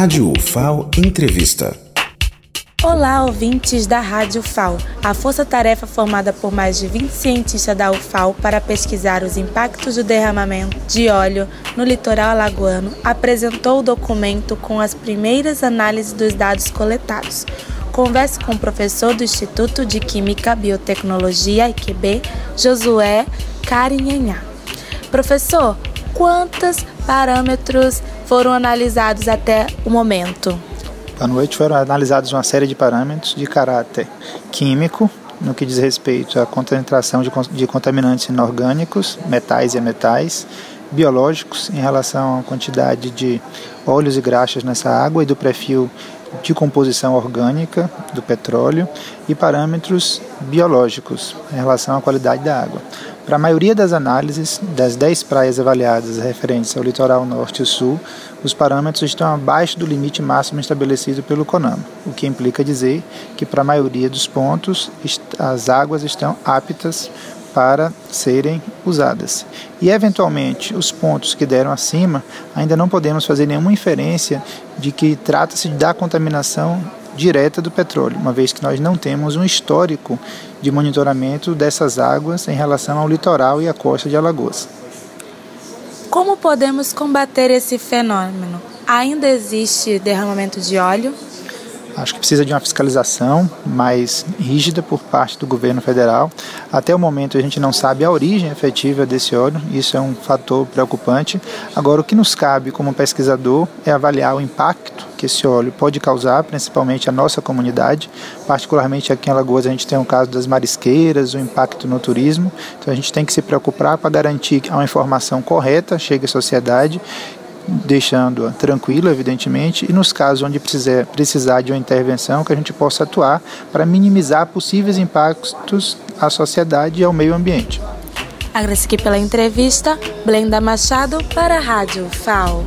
Rádio UFAO Entrevista. Olá, ouvintes da Rádio UFAO. A força-tarefa formada por mais de 20 cientistas da UFAO para pesquisar os impactos do derramamento de óleo no litoral alagoano apresentou o documento com as primeiras análises dos dados coletados. Converse com o professor do Instituto de Química, Biotecnologia, IQB, Josué Carinhanhá. Professor, quantos parâmetros foram analisados até o momento? À noite foram analisados uma série de parâmetros de caráter químico, no que diz respeito à concentração de, contaminantes inorgânicos, metais e ametais, biológicos, em relação à quantidade de óleos e graxas nessa água e do perfil de composição orgânica do petróleo e parâmetros biológicos em relação à qualidade da água. Para a maioria das análises, das 10 praias avaliadas referentes ao litoral norte e sul, os parâmetros estão abaixo do limite máximo estabelecido pelo CONAMA, o que implica dizer que para a maioria dos pontos as águas estão aptas para serem usadas. E, eventualmente, os pontos que deram acima, ainda não podemos fazer nenhuma inferência de que trata-se da contaminação direta do petróleo, uma vez que nós não temos um histórico de monitoramento dessas águas em relação ao litoral e à costa de Alagoas. Como podemos combater esse fenômeno? Ainda existe derramamento de óleo? Acho que precisa de uma fiscalização mais rígida por parte do governo federal. Até o momento a gente não sabe a origem efetiva desse óleo, isso é um fator preocupante. Agora, o que nos cabe como pesquisador é avaliar o impacto que esse óleo pode causar, principalmente a nossa comunidade. Particularmente aqui em Alagoas a gente tem o caso das marisqueiras, o impacto no turismo. Então a gente tem que se preocupar para garantir que a informação correta chegue à sociedade deixando-a tranquila, evidentemente, e nos casos onde precisar, precisar de uma intervenção, que a gente possa atuar para minimizar possíveis impactos à sociedade e ao meio ambiente. Agradeço aqui pela entrevista, Blenda Machado, para a Rádio FAO.